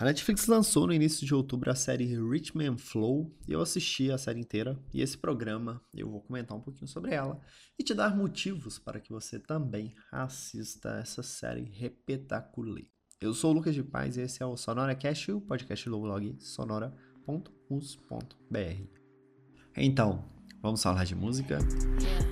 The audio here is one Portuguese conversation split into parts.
A Netflix lançou no início de outubro a série Rich Man Flow eu assisti a série inteira. E esse programa eu vou comentar um pouquinho sobre ela e te dar motivos para que você também assista essa série repetaculê. Eu sou o Lucas de Paz e esse é o Sonora Cast, o podcast do blog sonora.us.br. Então, vamos falar de música? Yeah.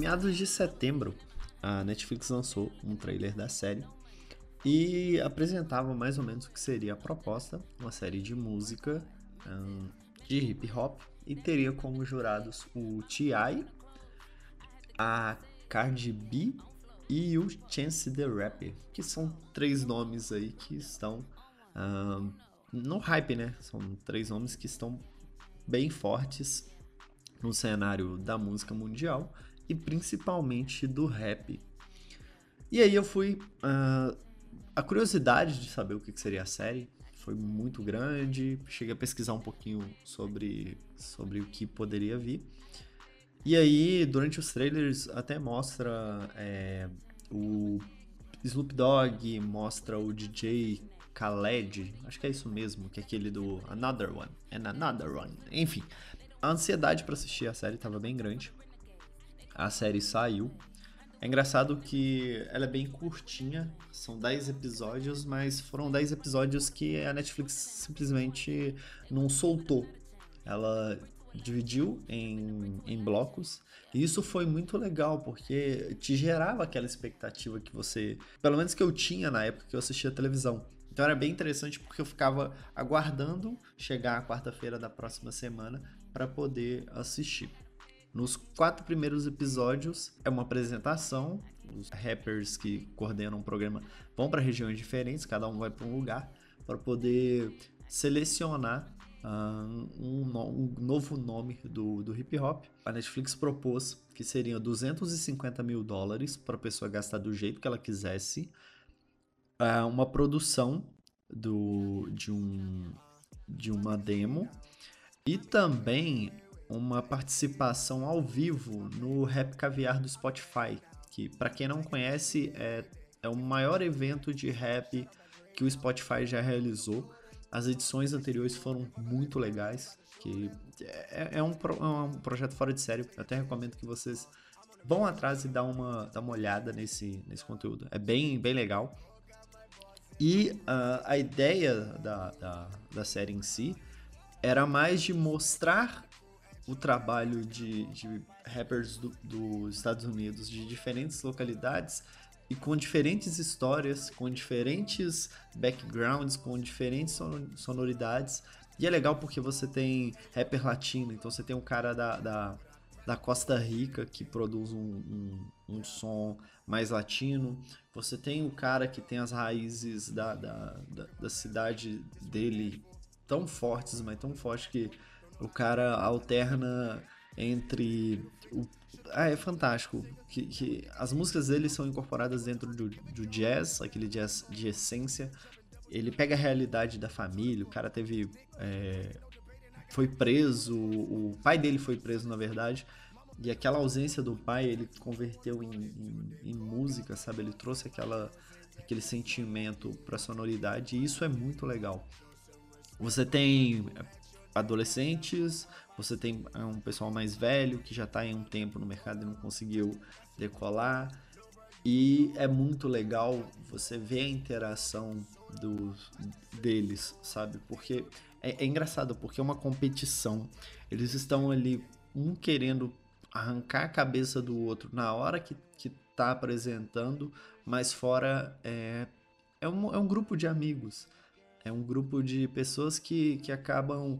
Meados de setembro, a Netflix lançou um trailer da série e apresentava mais ou menos o que seria a proposta, uma série de música um, de hip hop e teria como jurados o T.I., a Cardi B e o Chance the Rapper, que são três nomes aí que estão um, no hype, né? São três nomes que estão bem fortes no cenário da música mundial e principalmente do rap. E aí eu fui. Uh, a curiosidade de saber o que seria a série foi muito grande. Cheguei a pesquisar um pouquinho sobre, sobre o que poderia vir. E aí, durante os trailers, até mostra é, o Snoop Dogg, mostra o DJ Khaled, acho que é isso mesmo, que é aquele do Another One, and Another One. Enfim, a ansiedade para assistir a série estava bem grande a série saiu. É engraçado que ela é bem curtinha, são 10 episódios, mas foram 10 episódios que a Netflix simplesmente não soltou. Ela dividiu em, em blocos, e isso foi muito legal, porque te gerava aquela expectativa que você, pelo menos que eu tinha na época que eu assistia televisão. Então era bem interessante porque eu ficava aguardando chegar a quarta-feira da próxima semana para poder assistir. Nos quatro primeiros episódios é uma apresentação. Os rappers que coordenam o programa vão para regiões diferentes, cada um vai para um lugar para poder selecionar uh, um, um, novo nome do, do hip hop. A Netflix propôs que seriam 250 mil dólares para a pessoa gastar do jeito que ela quisesse. Uh, uma produção do, de, um, de uma demo e também uma participação ao vivo no Rap Caviar do Spotify, que para quem não conhece é, é o maior evento de rap que o Spotify já realizou. As edições anteriores foram muito legais, que é, é, um, é um projeto fora de série. Eu até recomendo que vocês vão atrás e dá uma, dá uma olhada nesse, nesse conteúdo. É bem, bem legal. E uh, a ideia da, da, da série em si era mais de mostrar o trabalho de, de rappers do, dos Estados Unidos de diferentes localidades e com diferentes histórias, com diferentes backgrounds, com diferentes sonoridades. E é legal porque você tem rapper latino, então você tem um cara da, da, da Costa Rica que produz um, um, um, som mais latino, você tem o cara que tem as raízes da, da, da, da cidade dele tão fortes, mas tão fortes que o cara alterna entre. O... Ah, é fantástico. Que, que as músicas dele são incorporadas dentro do, do jazz, aquele jazz de essência. Ele pega a realidade da família, o cara teve. É... foi preso, o pai dele foi preso, na verdade. E aquela ausência do pai ele converteu em, em, em música, sabe? Ele trouxe aquela, aquele sentimento para sonoridade e isso é muito legal. Você tem adolescentes, você tem é, um pessoal mais velho que já está em um tempo no mercado e não conseguiu decolar. E é muito legal você ver a interação dos, deles, sabe? Porque é, é engraçado, porque é uma competição. Eles estão ali, um querendo arrancar a cabeça do outro na hora que, que tá apresentando, mas fora é, é, um, é um grupo de amigos. É um grupo de pessoas que, que acabam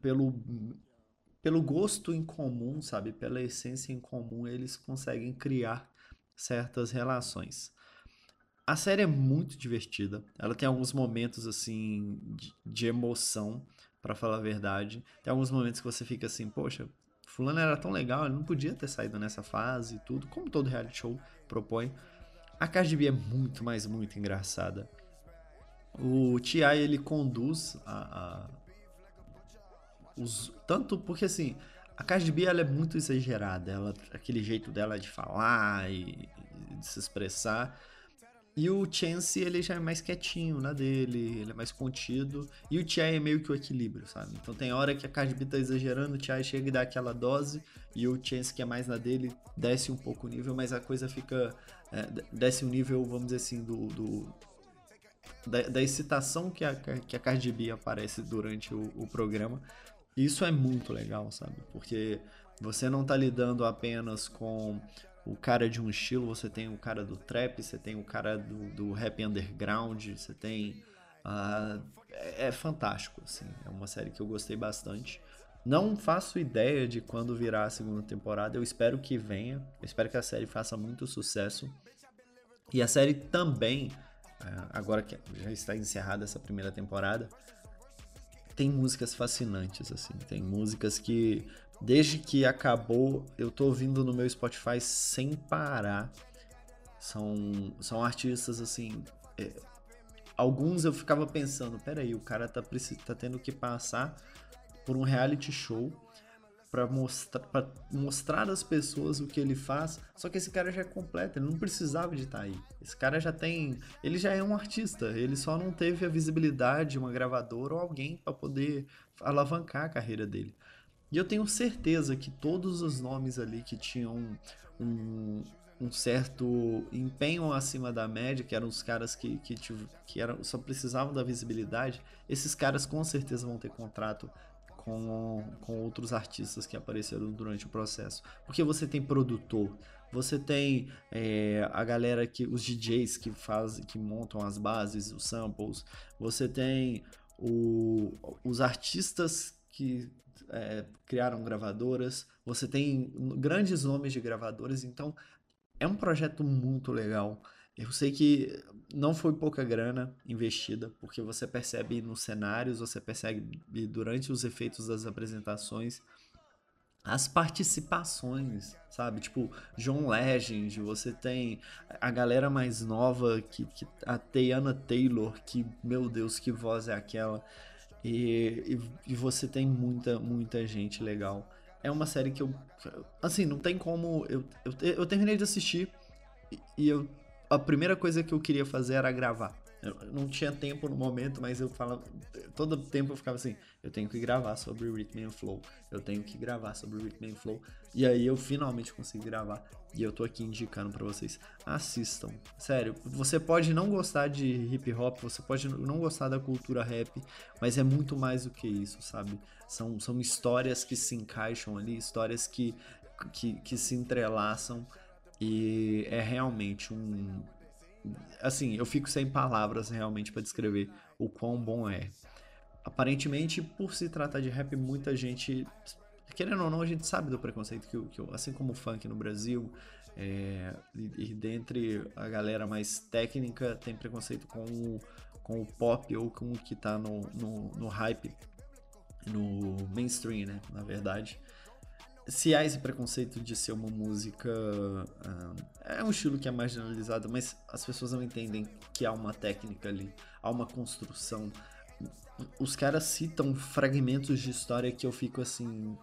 pelo, pelo gosto em comum, sabe? Pela essência em comum, eles conseguem criar certas relações. A série é muito divertida. Ela tem alguns momentos assim de, de emoção, para falar a verdade. Tem alguns momentos que você fica assim, poxa, fulano era tão legal, ele não podia ter saído nessa fase e tudo, como todo reality show propõe. A Cardi B é muito, mas muito engraçada. O T.I. ele conduz a, a os, tanto porque assim, a Cardi B ela é muito exagerada, ela, aquele jeito dela de falar e, e de se expressar. E o Chance, ele já é mais quietinho na dele, ele é mais contido. E o T.I. é meio que o equilíbrio, sabe? Então tem hora que a Cardi B tá exagerando, o T.I. chega e dá aquela dose, e o Chance, que é mais na dele, desce um pouco o nível, mas a coisa fica... É, desce o nível, vamos dizer assim, do... do da, da, excitação que a, que a Cardi B aparece durante o, o programa. Isso é muito legal, sabe? Porque você não tá lidando apenas com o cara de um estilo, você tem o cara do trap, você tem o cara do, do rap underground, você tem. Uh, é, é, fantástico, assim. É uma série que eu gostei bastante. Não faço ideia de quando virá a segunda temporada. Eu espero que venha. Eu espero que a série faça muito sucesso. E a série também, ah, agora que já está encerrada essa primeira temporada, tem músicas fascinantes, assim. Tem músicas que Desde que acabou, eu tô ouvindo no meu Spotify sem parar. São, são artistas assim. É, alguns eu ficava pensando, peraí, o cara tá, tá tendo que passar por um reality show para mostrar, mostrar às pessoas o que ele faz. Só que esse cara já é completo, ele não precisava de estar tá aí. Esse cara já tem. Ele já é um artista, ele só não teve a visibilidade, uma gravadora ou alguém para poder alavancar a carreira dele. E eu tenho certeza que todos os nomes ali que tinham um, um certo empenho acima da média, que eram os caras que, que, que eram, só precisavam da visibilidade, esses caras com certeza vão ter contrato com, com outros artistas que apareceram durante o processo. Porque você tem produtor, você tem é, a galera que. os DJs que fazem, que montam as bases, os samples, você tem o, os artistas que é, criaram gravadoras, você tem grandes nomes de gravadoras, então é um projeto muito legal. Eu sei que não foi pouca grana investida, porque você percebe nos cenários, você percebe durante os efeitos das apresentações, as participações, sabe? Tipo, John Legend, você tem a galera mais nova, que, que a Teyana Taylor, que, meu Deus, que voz é aquela? E, e, e, você tem muita, muita gente legal. É uma série que eu. Assim, não tem como. Eu, eu, eu terminei de assistir e eu, a primeira coisa que eu queria fazer era gravar. Eu não tinha tempo no momento, mas eu falava. Todo tempo eu ficava assim: eu tenho que gravar sobre Rhythm and Flow. Eu tenho que gravar sobre Rhythm and Flow. E aí eu finalmente consegui gravar. E eu tô aqui indicando para vocês. Assistam. Sério, você pode não gostar de hip hop, você pode não gostar da cultura rap, mas é muito mais do que isso, sabe? São, são histórias que se encaixam ali, histórias que, que, que se entrelaçam. E é realmente um, assim, eu fico sem palavras realmente para descrever o quão bom é. Aparentemente, por se tratar de rap, muita gente, querendo ou não, a gente sabe do preconceito que, que assim como o funk no Brasil, é, e, e dentre a galera mais técnica, tem preconceito com o, com o pop ou com o que tá no, no, no hype, no mainstream, né, na verdade se há esse preconceito de ser uma música. Uh, é um estilo que é marginalizado, mas as pessoas não entendem que há uma técnica ali, há uma construção. Os caras citam fragmentos de história que eu fico assim.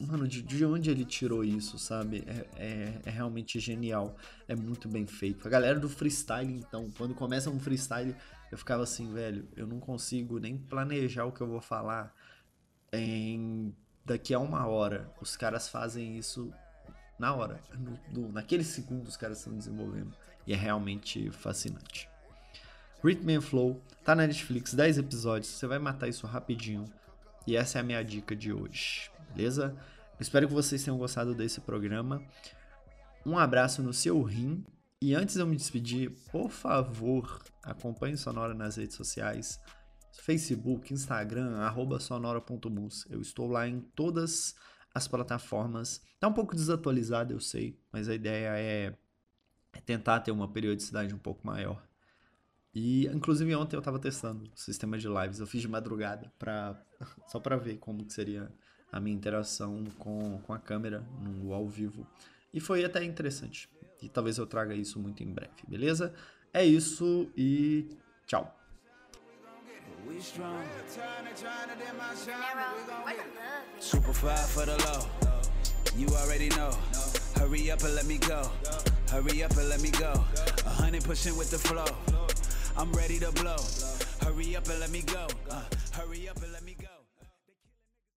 Mano, de, de onde ele tirou isso, sabe? É, é, é, realmente genial. É muito bem feito. A galera do freestyle, então, quando começa um freestyle, eu ficava assim, velho, eu não consigo nem planejar o que eu vou falar em daqui a uma hora os caras fazem isso na hora. No, no, naquele segundo os caras estão desenvolvendo. E é realmente fascinante. Rhythm and Flow tá na Netflix, 10 episódios. Você vai matar isso rapidinho. E essa é a minha dica de hoje, beleza? espero que vocês tenham gostado desse programa. Um abraço no seu rim. E antes de eu me despedir, por favor, acompanhe Sonora nas redes sociais. Facebook, Instagram, arroba sonora.mus. Eu estou lá em todas as plataformas. Tá um pouco desatualizado, eu sei, mas a ideia é, é tentar ter uma periodicidade um pouco maior. E inclusive ontem eu estava testando o sistema de lives, eu fiz de madrugada pra, só para ver como que seria a minha interação com, com a câmera no ao vivo. E foi até interessante. E talvez eu traga isso muito em breve, beleza? É isso e tchau. Strong. Super five for the low. You already know. Hurry up and let me go. Hurry up and let me go. A hundred pushing with the flow. I'm ready to blow. Hurry up and let me go. Uh, hurry up and let me go.